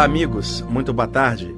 Olá, amigos, muito boa tarde.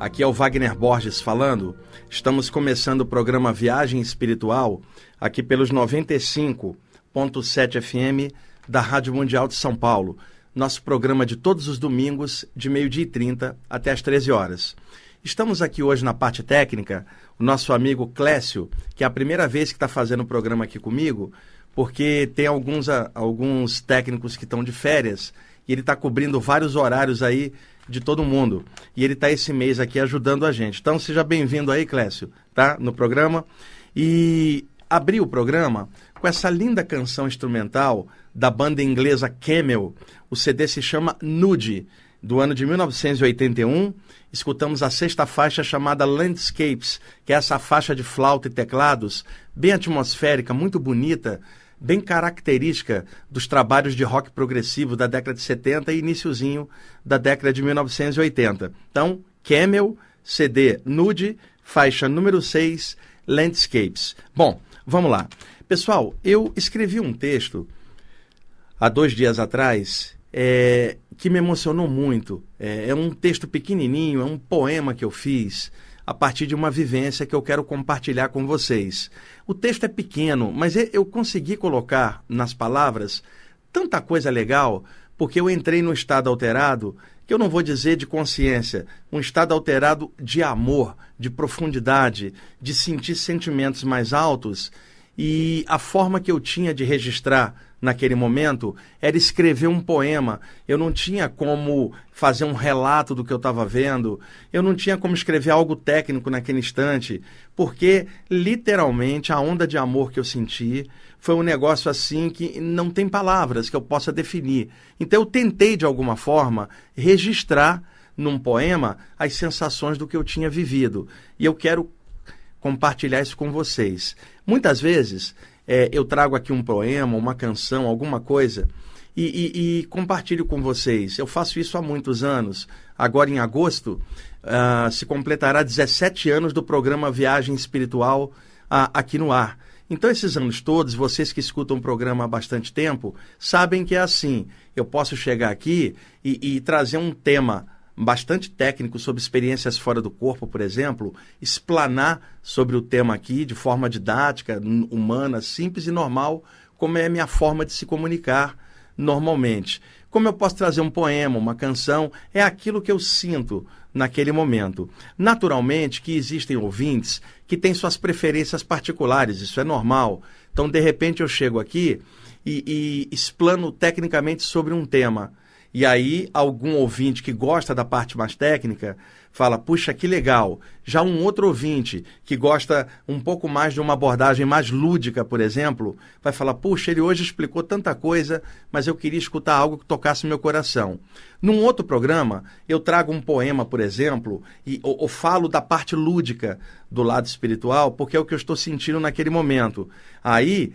Aqui é o Wagner Borges falando. Estamos começando o programa Viagem Espiritual aqui pelos 95.7 FM da Rádio Mundial de São Paulo. Nosso programa de todos os domingos, de meio-dia e 30 até as 13 horas. Estamos aqui hoje na parte técnica, o nosso amigo Clécio, que é a primeira vez que está fazendo o programa aqui comigo, porque tem alguns, alguns técnicos que estão de férias e ele está cobrindo vários horários aí de todo mundo. E ele está esse mês aqui ajudando a gente. Então seja bem-vindo aí, Clécio, tá? No programa. E abri o programa com essa linda canção instrumental da banda inglesa Camel. O CD se chama Nude, do ano de 1981. Escutamos a sexta faixa chamada Landscapes, que é essa faixa de flauta e teclados, bem atmosférica, muito bonita, bem característica dos trabalhos de rock progressivo da década de 70 e iníciozinho da década de 1980. Então, Camel, CD Nude, faixa número 6, Landscapes. Bom, vamos lá. Pessoal, eu escrevi um texto há dois dias atrás é, que me emocionou muito. É, é um texto pequenininho, é um poema que eu fiz a partir de uma vivência que eu quero compartilhar com vocês. O texto é pequeno, mas eu consegui colocar nas palavras tanta coisa legal, porque eu entrei no estado alterado, que eu não vou dizer de consciência, um estado alterado de amor, de profundidade, de sentir sentimentos mais altos, e a forma que eu tinha de registrar naquele momento era escrever um poema. Eu não tinha como fazer um relato do que eu estava vendo, eu não tinha como escrever algo técnico naquele instante, porque literalmente a onda de amor que eu senti foi um negócio assim que não tem palavras que eu possa definir. Então eu tentei de alguma forma registrar num poema as sensações do que eu tinha vivido. E eu quero compartilhar isso com vocês. Muitas vezes é, eu trago aqui um poema, uma canção, alguma coisa, e, e, e, compartilho com vocês. Eu faço isso há muitos anos. Agora, em agosto, uh, se completará 17 anos do programa Viagem Espiritual uh, aqui no ar. Então, esses anos todos, vocês que escutam o programa há bastante tempo, sabem que é assim. Eu posso chegar aqui e, e trazer um tema bastante técnico sobre experiências fora do corpo, por exemplo, explanar sobre o tema aqui de forma didática, humana, simples e normal, como é a minha forma de se comunicar normalmente. Como eu posso trazer um poema, uma canção, é aquilo que eu sinto naquele momento. Naturalmente que existem ouvintes que têm suas preferências particulares, isso é normal. Então, de repente, eu chego aqui e, e explano tecnicamente sobre um tema e aí, algum ouvinte que gosta da parte mais técnica fala: puxa, que legal. Já um outro ouvinte que gosta um pouco mais de uma abordagem mais lúdica, por exemplo, vai falar: puxa, ele hoje explicou tanta coisa, mas eu queria escutar algo que tocasse meu coração. Num outro programa, eu trago um poema, por exemplo, e ou, ou falo da parte lúdica do lado espiritual, porque é o que eu estou sentindo naquele momento. Aí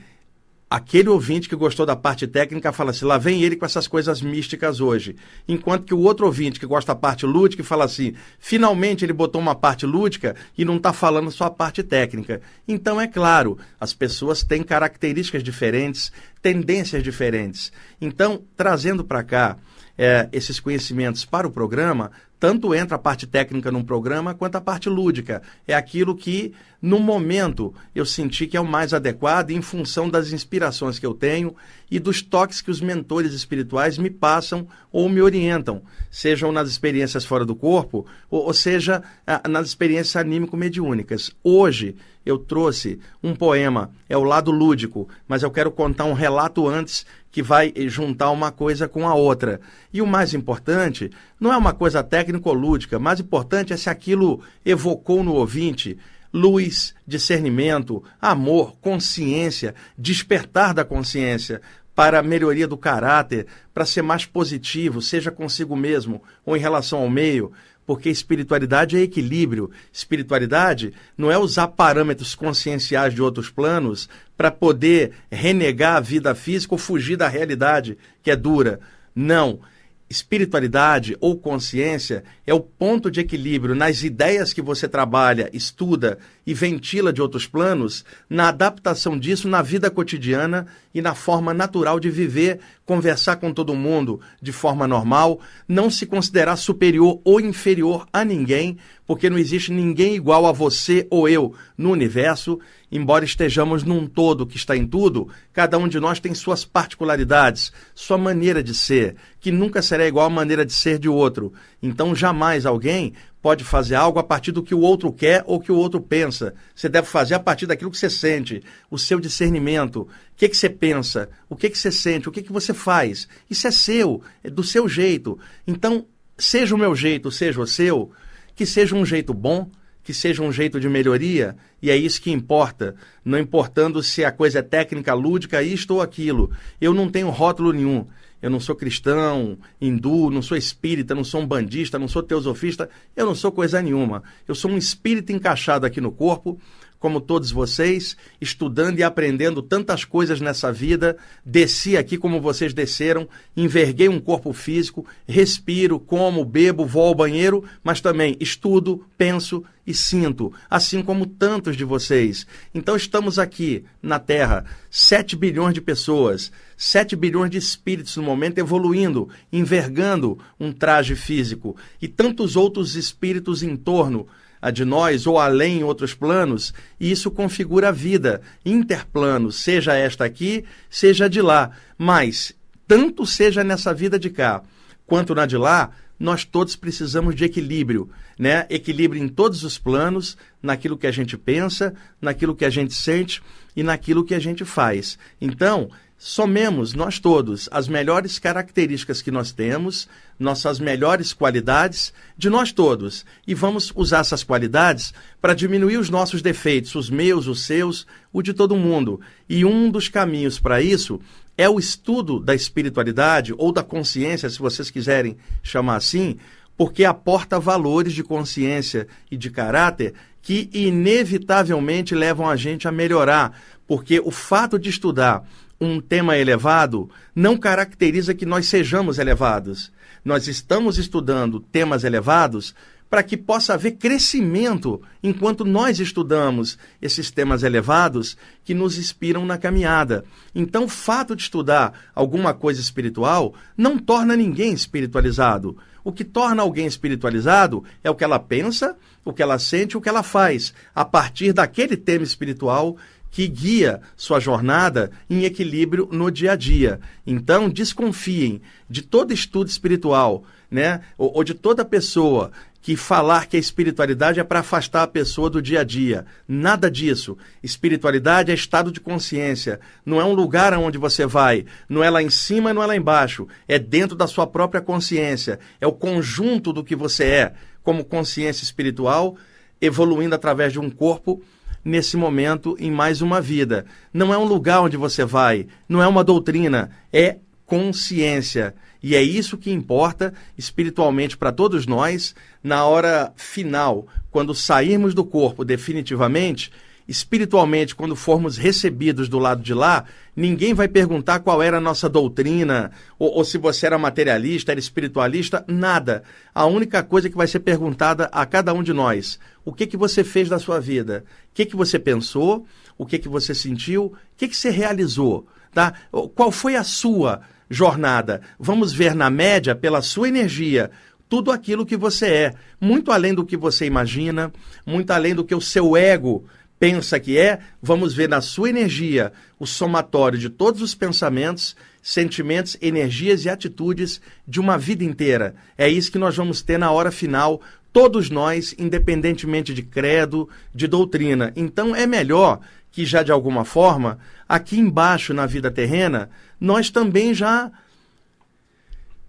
aquele ouvinte que gostou da parte técnica fala assim, lá vem ele com essas coisas místicas hoje. Enquanto que o outro ouvinte que gosta da parte lúdica fala assim, finalmente ele botou uma parte lúdica e não está falando só a parte técnica. Então, é claro, as pessoas têm características diferentes, tendências diferentes. Então, trazendo para cá é, esses conhecimentos para o programa, tanto entra a parte técnica num programa quanto a parte lúdica. É aquilo que, no momento, eu senti que é o mais adequado em função das inspirações que eu tenho e dos toques que os mentores espirituais me passam ou me orientam, sejam nas experiências fora do corpo, ou, ou seja, nas experiências anímico-mediúnicas. Hoje, eu trouxe um poema, é o lado lúdico, mas eu quero contar um relato antes que vai juntar uma coisa com a outra. E o mais importante não é uma coisa técnico lúdica, mais importante é se aquilo evocou no ouvinte luz, discernimento, amor, consciência, despertar da consciência para a melhoria do caráter, para ser mais positivo, seja consigo mesmo ou em relação ao meio, porque espiritualidade é equilíbrio. Espiritualidade não é usar parâmetros conscienciais de outros planos para poder renegar a vida física ou fugir da realidade que é dura. Não espiritualidade ou consciência é o ponto de equilíbrio nas ideias que você trabalha, estuda e ventila de outros planos, na adaptação disso na vida cotidiana e na forma natural de viver, conversar com todo mundo de forma normal, não se considerar superior ou inferior a ninguém, porque não existe ninguém igual a você ou eu no universo, embora estejamos num todo que está em tudo, cada um de nós tem suas particularidades, sua maneira de ser, que nunca será igual à maneira de ser de outro. Então jamais alguém pode fazer algo a partir do que o outro quer ou que o outro pensa. Você deve fazer a partir daquilo que você sente, o seu discernimento. O que, que você pensa, o que, que você sente, o que, que você faz. Isso é seu, é do seu jeito. Então, seja o meu jeito, seja o seu, que seja um jeito bom, que seja um jeito de melhoria, e é isso que importa, não importando se a coisa é técnica, lúdica, isto ou aquilo. Eu não tenho rótulo nenhum. Eu não sou cristão, hindu, não sou espírita, não sou um bandista, não sou teosofista, eu não sou coisa nenhuma. Eu sou um espírito encaixado aqui no corpo, como todos vocês, estudando e aprendendo tantas coisas nessa vida. Desci aqui como vocês desceram, enverguei um corpo físico, respiro, como, bebo, vou ao banheiro, mas também estudo, penso e sinto, assim como tantos de vocês. Então estamos aqui na Terra, 7 bilhões de pessoas, 7 bilhões de espíritos no momento evoluindo, envergando um traje físico e tantos outros espíritos em torno a de nós ou além em outros planos, e isso configura a vida, interplano, seja esta aqui, seja de lá. Mas, tanto seja nessa vida de cá quanto na de lá, nós todos precisamos de equilíbrio, né? Equilíbrio em todos os planos, naquilo que a gente pensa, naquilo que a gente sente e naquilo que a gente faz. Então, somemos nós todos as melhores características que nós temos, nossas melhores qualidades de nós todos e vamos usar essas qualidades para diminuir os nossos defeitos, os meus, os seus, o de todo mundo. E um dos caminhos para isso é o estudo da espiritualidade ou da consciência, se vocês quiserem chamar assim, porque aporta valores de consciência e de caráter que inevitavelmente levam a gente a melhorar, porque o fato de estudar um tema elevado não caracteriza que nós sejamos elevados. Nós estamos estudando temas elevados para que possa haver crescimento enquanto nós estudamos esses temas elevados que nos inspiram na caminhada. Então, o fato de estudar alguma coisa espiritual não torna ninguém espiritualizado. O que torna alguém espiritualizado é o que ela pensa, o que ela sente, o que ela faz, a partir daquele tema espiritual que guia sua jornada em equilíbrio no dia a dia. Então, desconfiem de todo estudo espiritual, né? Ou, ou de toda pessoa que falar que a espiritualidade é para afastar a pessoa do dia a dia. Nada disso. Espiritualidade é estado de consciência. Não é um lugar aonde você vai. Não é lá em cima, não é lá embaixo. É dentro da sua própria consciência. É o conjunto do que você é, como consciência espiritual, evoluindo através de um corpo nesse momento em mais uma vida. Não é um lugar onde você vai, não é uma doutrina, é consciência. E é isso que importa espiritualmente para todos nós na hora final, quando sairmos do corpo definitivamente espiritualmente, quando formos recebidos do lado de lá, ninguém vai perguntar qual era a nossa doutrina, ou, ou, se você era materialista, era espiritualista, nada. A única coisa que vai ser perguntada a cada um de nós: o que, que você fez da sua vida? O que, que você pensou? O que, que você sentiu? O que, que você realizou? Tá? Qual foi a sua jornada? Vamos ver na média, pela sua energia, tudo aquilo que você é, muito além do que você imagina, muito além do que o seu ego pensa que é, vamos ver na sua energia o somatório de todos os pensamentos, sentimentos, energias e atitudes de uma vida inteira. É isso que nós vamos ter na hora final, todos nós, independentemente de credo, de doutrina. Então é melhor que já de alguma forma, aqui embaixo na vida terrena, nós também já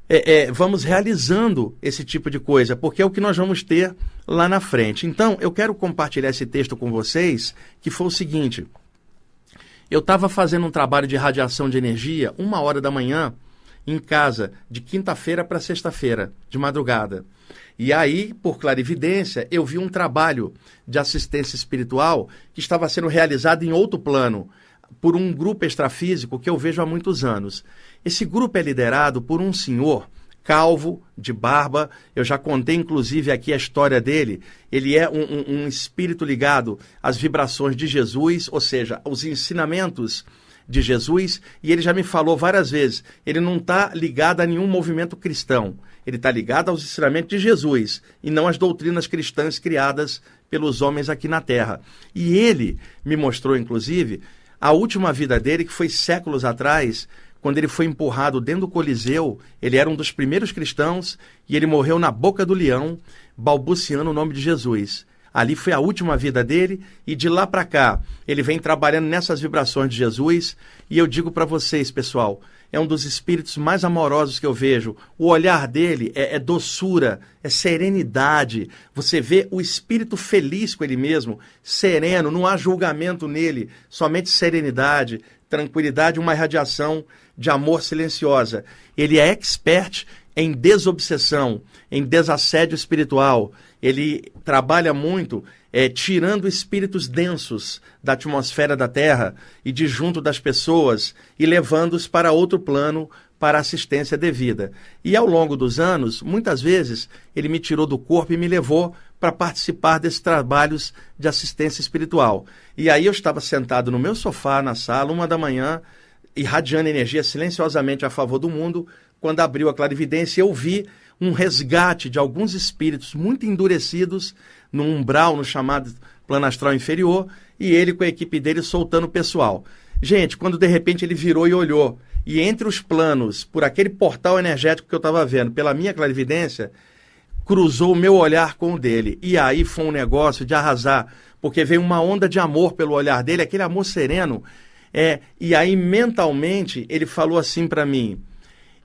é, é, vamos realizando esse tipo de coisa, porque é o que nós vamos ter lá na frente. Então, eu quero compartilhar esse texto com vocês, que foi o seguinte. Eu estava fazendo um trabalho de radiação de energia, uma hora da manhã, em casa, de quinta-feira para sexta-feira, de madrugada. E aí, por clarividência, eu vi um trabalho de assistência espiritual que estava sendo realizado em outro plano, por um grupo extrafísico que eu vejo há muitos anos. Esse grupo é liderado por um senhor calvo, de barba. Eu já contei, inclusive, aqui a história dele. Ele é um, um, um espírito ligado às vibrações de Jesus, ou seja, os ensinamentos de Jesus e ele já me falou várias vezes, ele não está ligado a nenhum movimento cristão. Ele está ligado aos ensinamentos de Jesus e não às doutrinas cristãs criadas pelos homens aqui na Terra. E ele me mostrou, inclusive, a última vida dele, que foi séculos atrás, quando ele foi empurrado dentro do Coliseu. Ele era um dos primeiros cristãos e ele morreu na boca do leão, balbuciando o nome de Jesus. Ali foi a última vida dele e de lá para cá ele vem trabalhando nessas vibrações de Jesus. E eu digo para vocês, pessoal, é um dos espíritos mais amorosos que eu vejo. O olhar dele é, é, doçura, é serenidade. Você vê o espírito feliz com ele mesmo, sereno, não há julgamento nele, somente serenidade, tranquilidade, uma irradiação de amor silenciosa. Ele é expert em desobsessão, em desassédio espiritual. Ele trabalha muito é, tirando espíritos densos da atmosfera da Terra e de junto das pessoas e levando-os para outro plano para assistência devida. E ao longo dos anos, muitas vezes, ele me tirou do corpo e me levou para participar desses trabalhos de assistência espiritual. E aí eu estava sentado no meu sofá na sala, uma da manhã, irradiando energia silenciosamente a favor do mundo, quando abriu a clarividência, eu vi um resgate de alguns espíritos muito endurecidos no umbral, no chamado plano astral inferior, e ele com a equipe dele soltando o pessoal. Gente, quando de repente ele virou e olhou, e entre os planos, por aquele portal energético que eu estava vendo, pela minha clarividência, cruzou o meu olhar com o dele. E aí foi um negócio de arrasar, porque veio uma onda de amor pelo olhar dele, aquele amor sereno. É, e aí mentalmente ele falou assim para mim: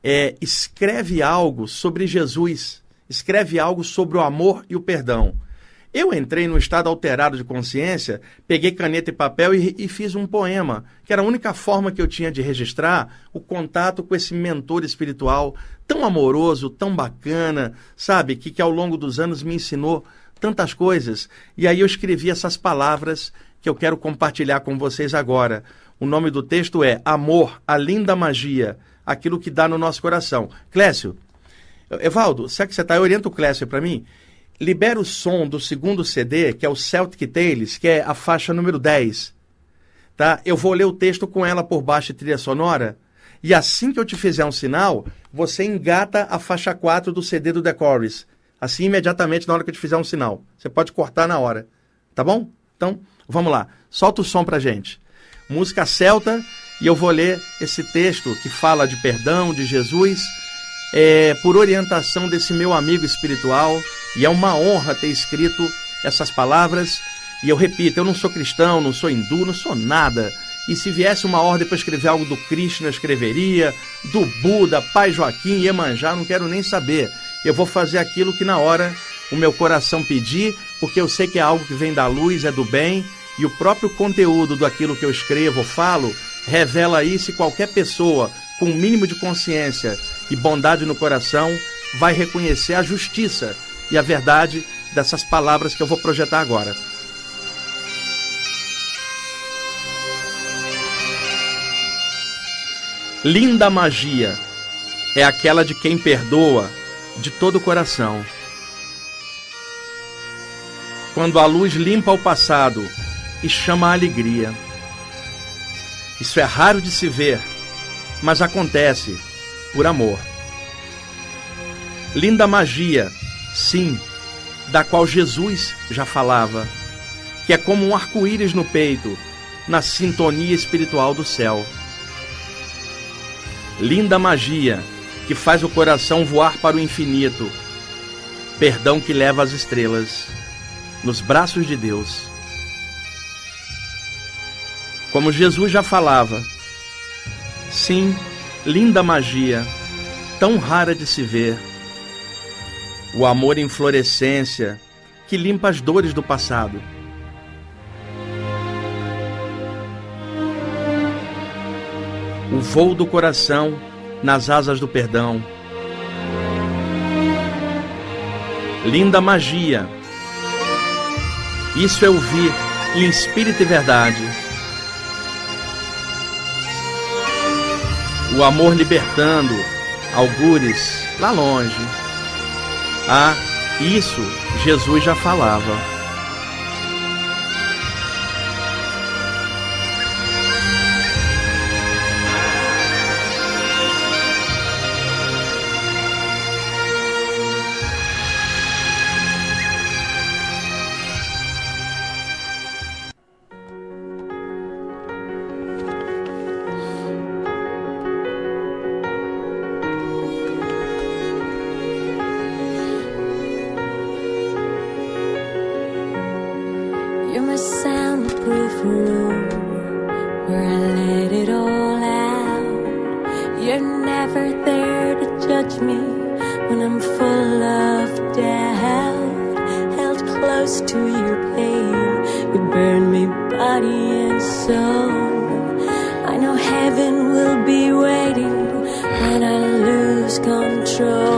é, escreve algo sobre Jesus, escreve algo sobre o amor e o perdão. Eu entrei num estado alterado de consciência, peguei caneta e papel e, e, fiz um poema, que era a única forma que eu tinha de registrar o contato com esse mentor espiritual tão amoroso, tão bacana, sabe? Que, que ao longo dos anos me ensinou tantas coisas. E aí eu escrevi essas palavras que eu quero compartilhar com vocês agora. O nome do texto é Amor, a linda magia, aquilo que dá no nosso coração. Clécio, Evaldo, será que você está? Orienta o Clécio para mim libera o som do segundo CD, que é o Celtic Tales, que é a faixa número 10. Tá? Eu vou ler o texto com ela por baixo trilha sonora. E assim que eu te fizer um sinal, você engata a faixa 4 do CD do The Chorus. Assim, imediatamente, na hora que eu te fizer um sinal. Você pode cortar na hora. Tá bom? Então, vamos lá. Solta o som pra gente. Música celta, e eu vou ler esse texto que fala de perdão, de Jesus é, por orientação desse meu amigo espiritual, e é uma honra ter escrito essas palavras. E eu repito, eu não sou cristão, não sou hindu, não sou nada. E se viesse uma ordem para escrever algo do Krishna, escreveria, do Buda, Pai Joaquim, Iemanjá, não quero nem saber. Eu vou fazer aquilo que na hora o meu coração pedir, porque eu sei que é algo que vem da luz, é do bem, e o próprio conteúdo daquilo que eu escrevo falo revela isso e qualquer pessoa com o um mínimo de consciência e bondade no coração, vai reconhecer a justiça e a verdade dessas palavras que eu vou projetar agora. Linda magia é aquela de quem perdoa de todo o coração. Quando a luz limpa o passado e chama a alegria. Isso é raro de se ver, mas acontece por amor. Linda magia, sim, da qual Jesus já falava, que é como um arco-íris no peito, na sintonia espiritual do céu. Linda magia que faz o coração voar para o infinito, perdão que leva as estrelas nos braços de Deus. Como Jesus já falava, sim, linda magia, tão rara de se ver. O amor em florescência que limpa as dores do passado. O voo do coração nas asas do perdão. Linda magia. Isso eu vi em espírito e verdade o amor libertando, algures lá longe. Ah, isso Jesus já falava. touch me when I'm full of doubt, held close to your pain. You burn me body and soul. I know heaven will be waiting when I lose control.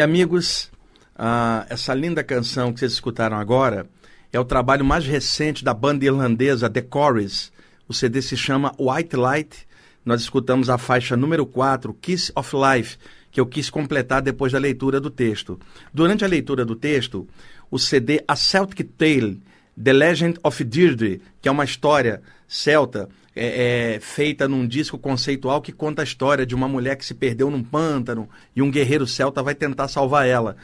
Amigos, ah, essa linda canção que vocês escutaram agora é o trabalho mais recente da banda irlandesa The Chorus. O CD se chama White Light. Nós escutamos a faixa número 4, Kiss of Life, que eu quis completar depois da leitura do texto. Durante a leitura do texto, o CD A Celtic Tale, The Legend of Deirdre, que é uma história celta é, é, feita num disco conceitual que conta a história de uma mulher que se perdeu num pântano e um guerreiro celta vai tentar salvar ela.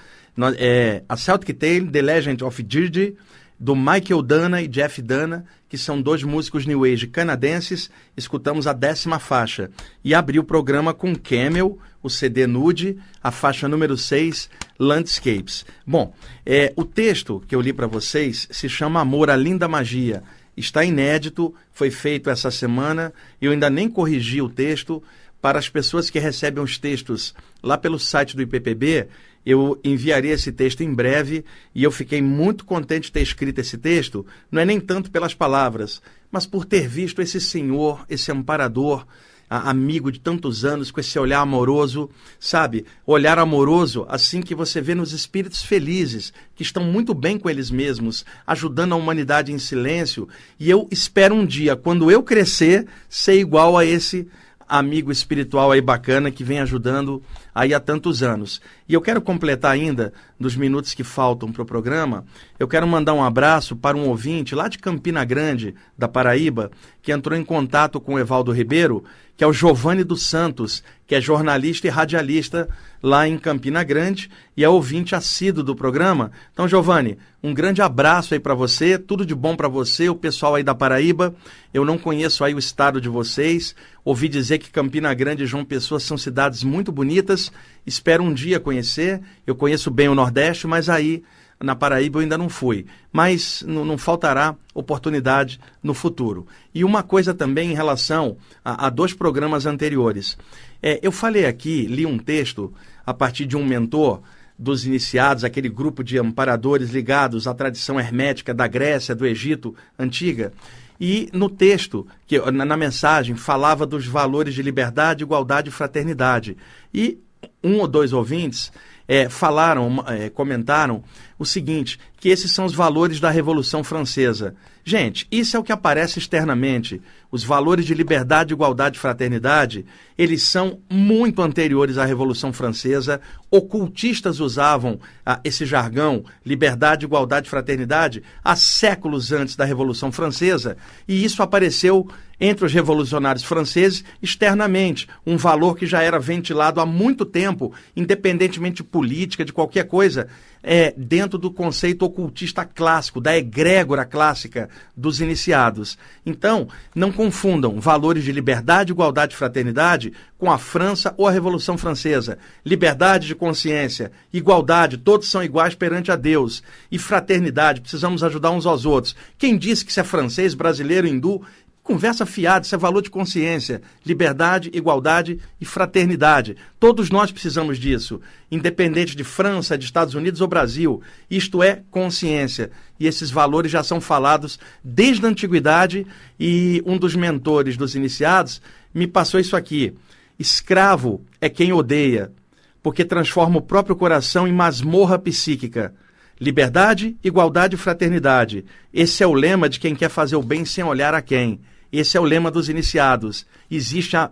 É, a Celtic Tale, The Legend of Deirdre, do Michael Dana e Jeff Dana, que são dois músicos New Age canadenses, escutamos a décima faixa. E abri o programa com Camel, o CD Nude, a faixa número 6, Landscapes. Bom, é, o texto que eu li para vocês se chama Amor, a Linda Magia. Está inédito, foi feito essa semana, eu ainda nem corrigi o texto. Para as pessoas que recebem os textos lá pelo site do IPPB, eu enviaria esse texto em breve e eu fiquei muito contente de ter escrito esse texto, não é nem tanto pelas palavras, mas por ter visto esse senhor, esse amparador, amigo de tantos anos, com esse olhar amoroso, sabe? Olhar amoroso, assim que você vê nos espíritos felizes, que estão muito bem com eles mesmos, ajudando a humanidade em silêncio. E eu espero um dia, quando eu crescer, ser igual a esse amigo espiritual aí bacana que vem ajudando aí há tantos anos. E eu quero completar ainda, nos minutos que faltam para o programa, eu quero mandar um abraço para um ouvinte lá de Campina Grande, da Paraíba, que entrou em contato com o Evaldo Ribeiro, que é o Giovanni dos Santos, que é jornalista e radialista lá em Campina Grande e é ouvinte assíduo do programa. Então, Giovanni, um grande abraço aí para você, tudo de bom para você, o pessoal aí da Paraíba. Eu não conheço aí o estado de vocês, ouvi dizer que Campina Grande e João Pessoa são cidades muito bonitas, espero um dia conhecer. Eu conheço bem o Nordeste, mas aí na Paraíba eu ainda não fui, mas não, não faltará oportunidade no futuro. E uma coisa também em relação a, a dois programas anteriores. É, eu falei aqui, li um texto a partir de um mentor dos iniciados, aquele grupo de amparadores ligados à tradição hermética da Grécia, do Egito antiga. E no texto, que na, na mensagem, falava dos valores de liberdade, igualdade e fraternidade. E um ou dois ouvintes é, falaram, é, comentaram o seguinte: que esses são os valores da Revolução Francesa. Gente, isso é o que aparece externamente. Os valores de liberdade, igualdade e fraternidade, eles são muito anteriores à Revolução Francesa. Ocultistas usavam ah, esse jargão, liberdade, igualdade e fraternidade, há séculos antes da Revolução Francesa, e isso apareceu entre os revolucionários franceses externamente, um valor que já era ventilado há muito tempo, independentemente de política, de qualquer coisa é, dentro do conceito ocultista clássico, da egrégora clássica dos iniciados. Então, não confundam valores de liberdade, igualdade e fraternidade com a França ou a Revolução Francesa. Liberdade de consciência, igualdade, todos são iguais perante a Deus. E fraternidade, precisamos ajudar uns aos outros. Quem disse que se é francês, brasileiro, hindu, Conversa fiada, isso é valor de consciência, liberdade, igualdade e fraternidade. Todos nós precisamos disso, independente de França, de Estados Unidos ou Brasil. Isto é consciência. E esses valores já são falados desde a antiguidade e um dos mentores dos iniciados me passou isso aqui. Escravo é quem odeia, porque transforma o próprio coração em masmorra psíquica. Liberdade, igualdade e fraternidade. Esse é o lema de quem quer fazer o bem sem olhar a quem. Esse é o lema dos iniciados. Existe há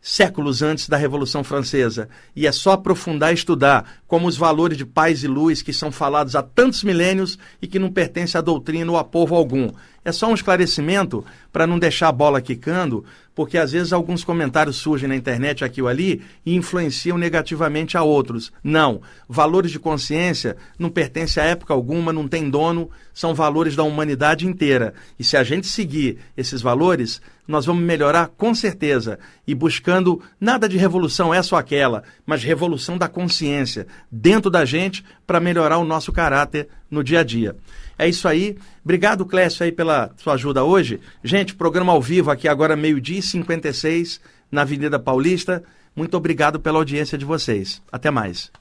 séculos antes da Revolução Francesa. E é só aprofundar e estudar como os valores de paz e luz que são falados há tantos milênios e que não pertencem à doutrina ou a povo algum. É só um esclarecimento para não deixar a bola quicando, porque às vezes alguns comentários surgem na internet aqui ou ali e influenciam negativamente a outros. Não. Valores de consciência não pertencem a época alguma, não tem dono, são valores da humanidade inteira. E se a gente seguir esses valores, nós vamos melhorar com certeza. E buscando nada de revolução essa ou aquela, mas revolução da consciência dentro da gente para melhorar o nosso caráter no dia a dia. É isso aí. Obrigado, Clécio, aí pela sua ajuda hoje. Gente, programa ao vivo aqui agora, meio-dia e 56, na Avenida Paulista. Muito obrigado pela audiência de vocês. Até mais.